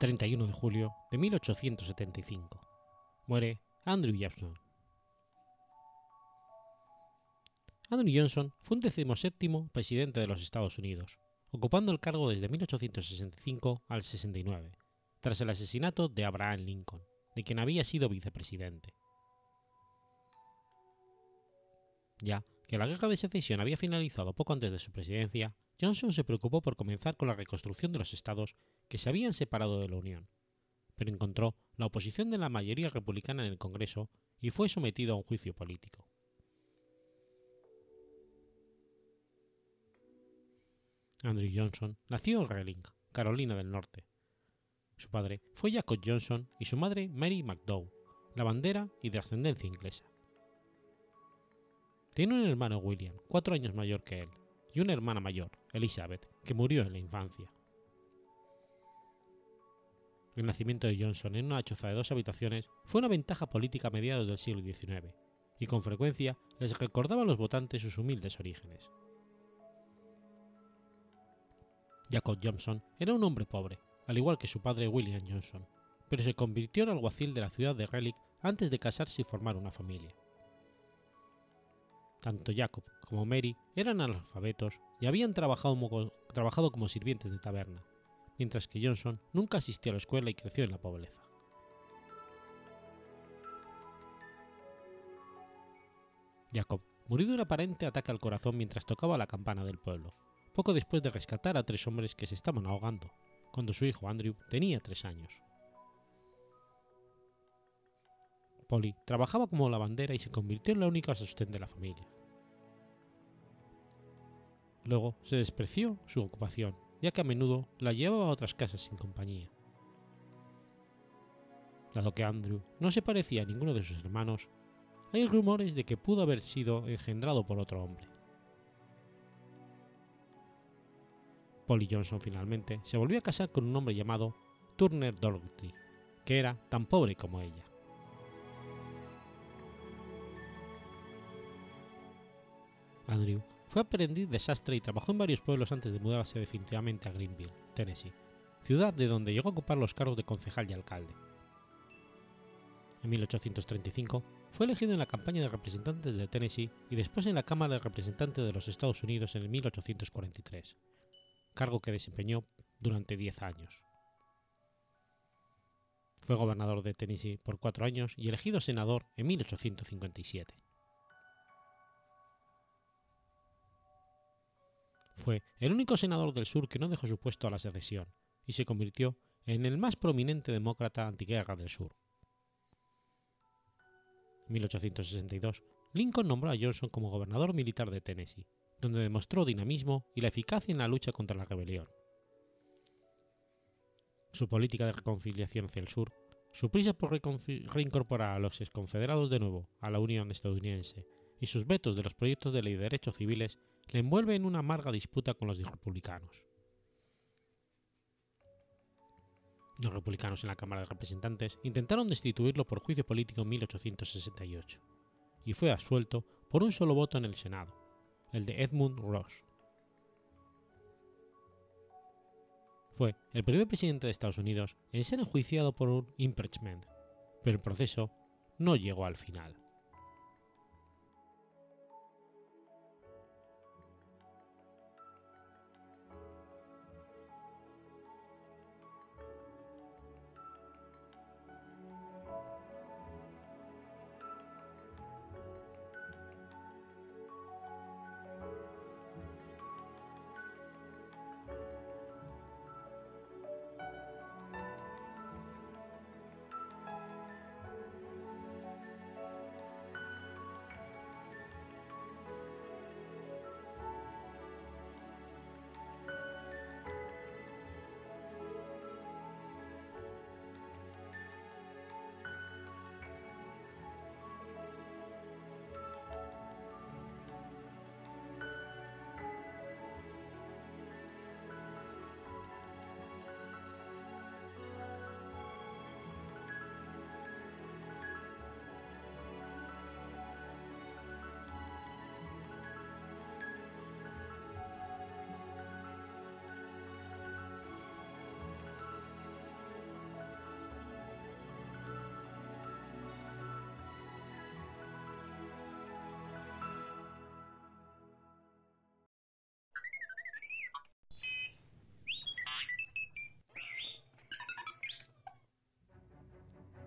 ...31 de julio de 1875... ...muere Andrew Jackson. Andrew Johnson fue un decimoséptimo presidente de los Estados Unidos, ocupando el cargo desde 1865 al 69, tras el asesinato de Abraham Lincoln, de quien había sido vicepresidente. Ya que la guerra de secesión había finalizado poco antes de su presidencia, Johnson se preocupó por comenzar con la reconstrucción de los estados que se habían separado de la Unión, pero encontró la oposición de la mayoría republicana en el Congreso y fue sometido a un juicio político. Andrew Johnson nació en Reading, Carolina del Norte. Su padre fue Jacob Johnson y su madre Mary McDowell, lavandera y de ascendencia inglesa. Tiene un hermano William, cuatro años mayor que él, y una hermana mayor, Elizabeth, que murió en la infancia. El nacimiento de Johnson en una choza de dos habitaciones fue una ventaja política a mediados del siglo XIX, y con frecuencia les recordaba a los votantes sus humildes orígenes. Jacob Johnson era un hombre pobre, al igual que su padre William Johnson, pero se convirtió en alguacil de la ciudad de Relic antes de casarse y formar una familia. Tanto Jacob como Mary eran analfabetos y habían trabajado como, sirvientes de taberna, mientras que Johnson nunca asistió a la escuela y creció en la pobreza. Jacob murió de un aparente ataque al corazón mientras tocaba la campana del pueblo, poco después de rescatar a tres hombres que se estaban ahogando, cuando su hijo Andrew tenía tres años. Polly trabajaba como lavandera y se convirtió en la única sostén de la familia. Luego se despreció su ocupación, ya que a menudo la llevaba a otras casas sin compañía. Dado que Andrew no se parecía a ninguno de sus hermanos, hay rumores de que pudo haber sido engendrado por otro hombre. Polly Johnson finalmente se volvió a casar con un hombre llamado Turner Dougherty, que era tan pobre como ella. Andrew fue aprendiz de sastre y trabajó en varios pueblos antes de mudarse definitivamente a Greenville, Tennessee, ciudad de donde llegó a ocupar los cargos de concejal y alcalde. En 1835 fue elegido en la campaña de representantes de Tennessee y después en la Cámara de Representantes de los Estados Unidos en el 1843, cargo que desempeñó durante 10 años. Fue gobernador de Tennessee por cuatro años y elegido senador en 1857. Fue el único senador del sur que no dejó su puesto a la secesión y se convirtió en el más prominente demócrata antiguerra del sur. En 1862, Lincoln nombró a Johnson como gobernador militar de Tennessee, donde demostró dinamismo y la eficacia en la lucha contra la rebelión. Su política de reconciliación hacia el sur, su prisa por reincorporar a los exconfederados de nuevo a la Unión estadounidense y sus vetos de los proyectos de ley de derechos civiles le envuelve en una amarga disputa con los republicanos. Los republicanos en la Cámara de Representantes intentaron destituirlo por juicio político en 1868, y fue absuelto por un solo voto en el Senado, el de Edmund Ross. Fue el primer presidente de Estados Unidos en ser enjuiciado por un impeachment, pero el proceso no llegó al final.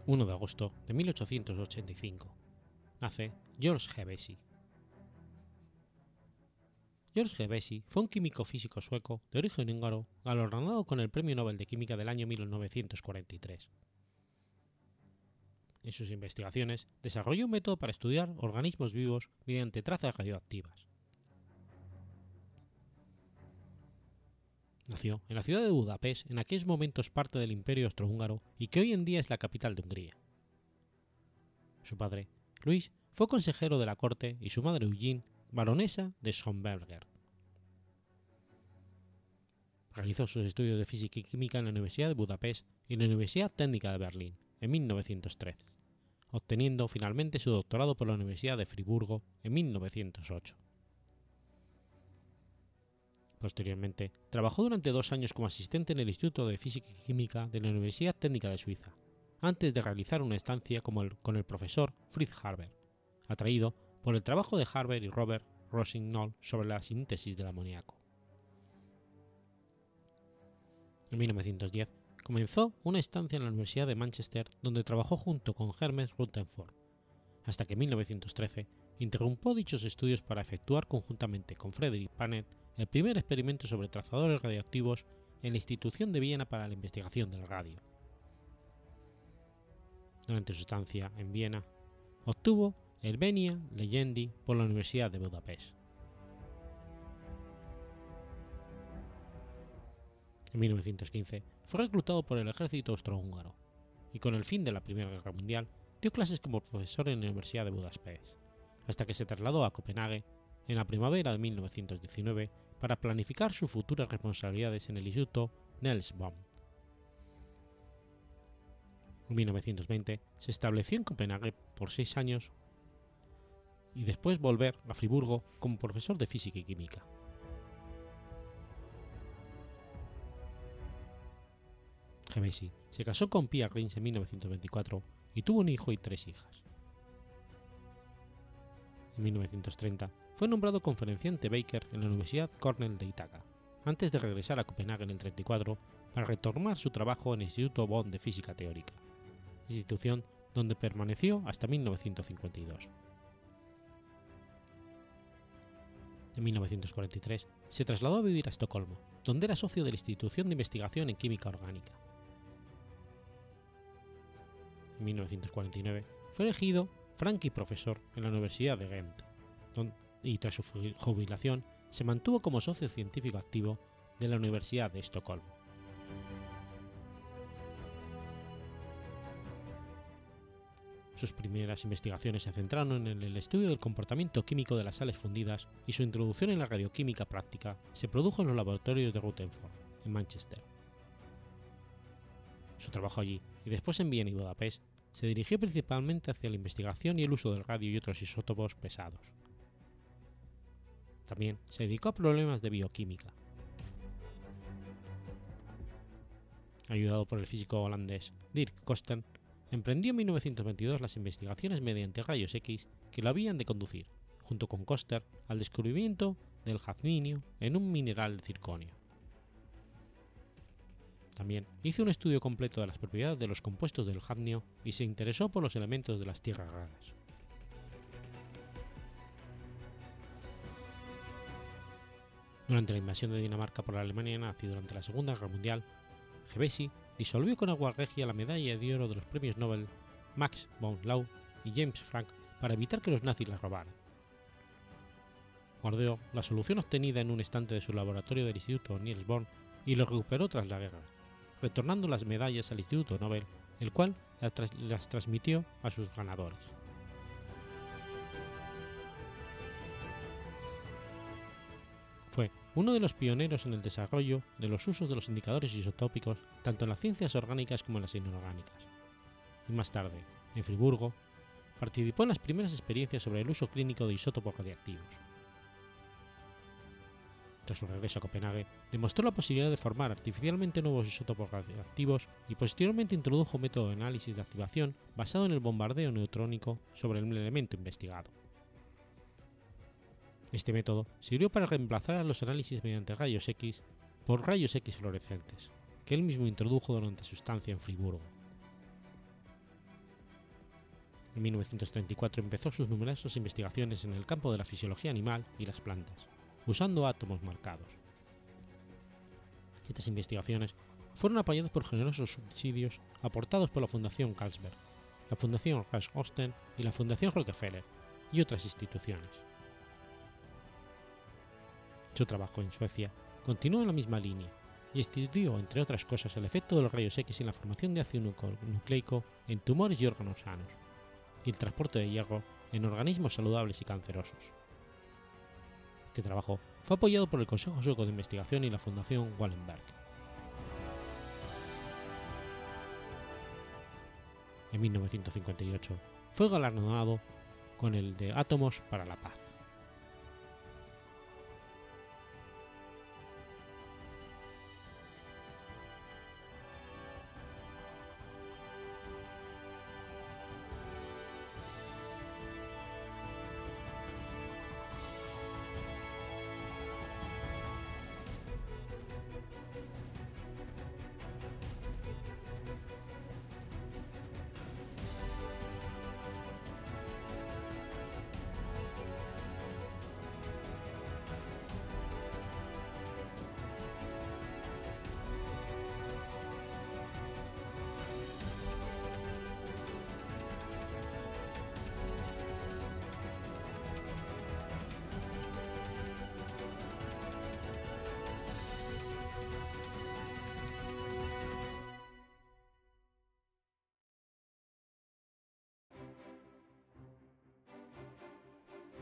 1 de agosto de 1885. Nace George Hevesi. George Hevesi fue un químico físico sueco de origen húngaro galardonado con el Premio Nobel de Química del año 1943. En sus investigaciones desarrolló un método para estudiar organismos vivos mediante trazas radioactivas. Nació en la ciudad de Budapest, en aquellos momentos parte del Imperio Austrohúngaro y que hoy en día es la capital de Hungría. Su padre, Luis, fue consejero de la corte y su madre, Eugene, baronesa de Schomberger. Realizó sus estudios de física y química en la Universidad de Budapest y en la Universidad Técnica de Berlín en 1903, obteniendo finalmente su doctorado por la Universidad de Friburgo en 1908. Posteriormente, trabajó durante dos años como asistente en el Instituto de Física y Química de la Universidad Técnica de Suiza, antes de realizar una estancia con el profesor Fritz Haber, atraído por el trabajo de Haber y Robert Rossignol sobre la síntesis del amoníaco. En 1910 comenzó una estancia en la Universidad de Manchester donde trabajó junto con Hermes Rutherford, hasta que en 1913 interrumpió dichos estudios para efectuar conjuntamente con Frederick Panet el primer experimento sobre trazadores radioactivos en la Institución de Viena para la Investigación del Radio. Durante su estancia en Viena, obtuvo el Venia Legendi por la Universidad de Budapest. En 1915 fue reclutado por el ejército austrohúngaro y con el fin de la Primera Guerra Mundial dio clases como profesor en la Universidad de Budapest, hasta que se trasladó a Copenhague en la primavera de 1919 para planificar sus futuras responsabilidades en el Instituto Nelsbaum. En 1920 se estableció en Copenhague por seis años y después volver a Friburgo como profesor de física y química. Gemesi se casó con Pia Rins en 1924 y tuvo un hijo y tres hijas. En 1930 fue nombrado conferenciante Baker en la Universidad Cornell de Itaca, antes de regresar a Copenhague en el 34 para retomar su trabajo en el Instituto Bonn de Física Teórica, institución donde permaneció hasta 1952. En 1943 se trasladó a vivir a Estocolmo, donde era socio de la Institución de Investigación en Química Orgánica. En 1949 fue elegido Frankie profesor en la Universidad de Ghent, y tras su jubilación se mantuvo como socio científico activo de la Universidad de Estocolmo. Sus primeras investigaciones se centraron en el estudio del comportamiento químico de las sales fundidas y su introducción en la radioquímica práctica se produjo en los laboratorios de Rutherford, en Manchester. Su trabajo allí y después en Viena y Budapest se dirigió principalmente hacia la investigación y el uso del radio y otros isótopos pesados. También se dedicó a problemas de bioquímica. Ayudado por el físico holandés Dirk Kosten, emprendió en 1922 las investigaciones mediante rayos X que lo habían de conducir, junto con Koster, al descubrimiento del jazminio en un mineral de circonio. También hizo un estudio completo de las propiedades de los compuestos del jazmio y se interesó por los elementos de las tierras raras. Durante la invasión de Dinamarca por la Alemania nazi durante la Segunda Guerra Mundial, Gebesi disolvió con agua regia la medalla de oro de los premios Nobel Max von Laue y James Frank para evitar que los nazis la robaran. Guardó la solución obtenida en un estante de su laboratorio del Instituto Niels Bohr y lo recuperó tras la guerra, retornando las medallas al Instituto Nobel, el cual las transmitió a sus ganadores. Fue uno de los pioneros en el desarrollo de los usos de los indicadores isotópicos tanto en las ciencias orgánicas como en las inorgánicas. Y más tarde, en Friburgo, participó en las primeras experiencias sobre el uso clínico de isótopos radiactivos. Tras su regreso a Copenhague, demostró la posibilidad de formar artificialmente nuevos isótopos radiactivos y posteriormente introdujo un método de análisis de activación basado en el bombardeo neutrónico sobre el elemento investigado. Este método sirvió para reemplazar a los análisis mediante rayos X por rayos X fluorescentes, que él mismo introdujo durante su estancia en Friburgo. En 1934 empezó sus numerosas investigaciones en el campo de la fisiología animal y las plantas, usando átomos marcados. Estas investigaciones fueron apoyadas por generosos subsidios aportados por la Fundación Carlsberg, la Fundación Rasch Osten y la Fundación Rockefeller y otras instituciones. Su trabajo en Suecia continuó en la misma línea y estudió, entre otras cosas, el efecto de los rayos X en la formación de ácido nucleico en tumores y órganos sanos, y el transporte de hierro en organismos saludables y cancerosos. Este trabajo fue apoyado por el Consejo Sueco de Investigación y la Fundación Wallenberg. En 1958 fue galardonado con el de Átomos para la Paz.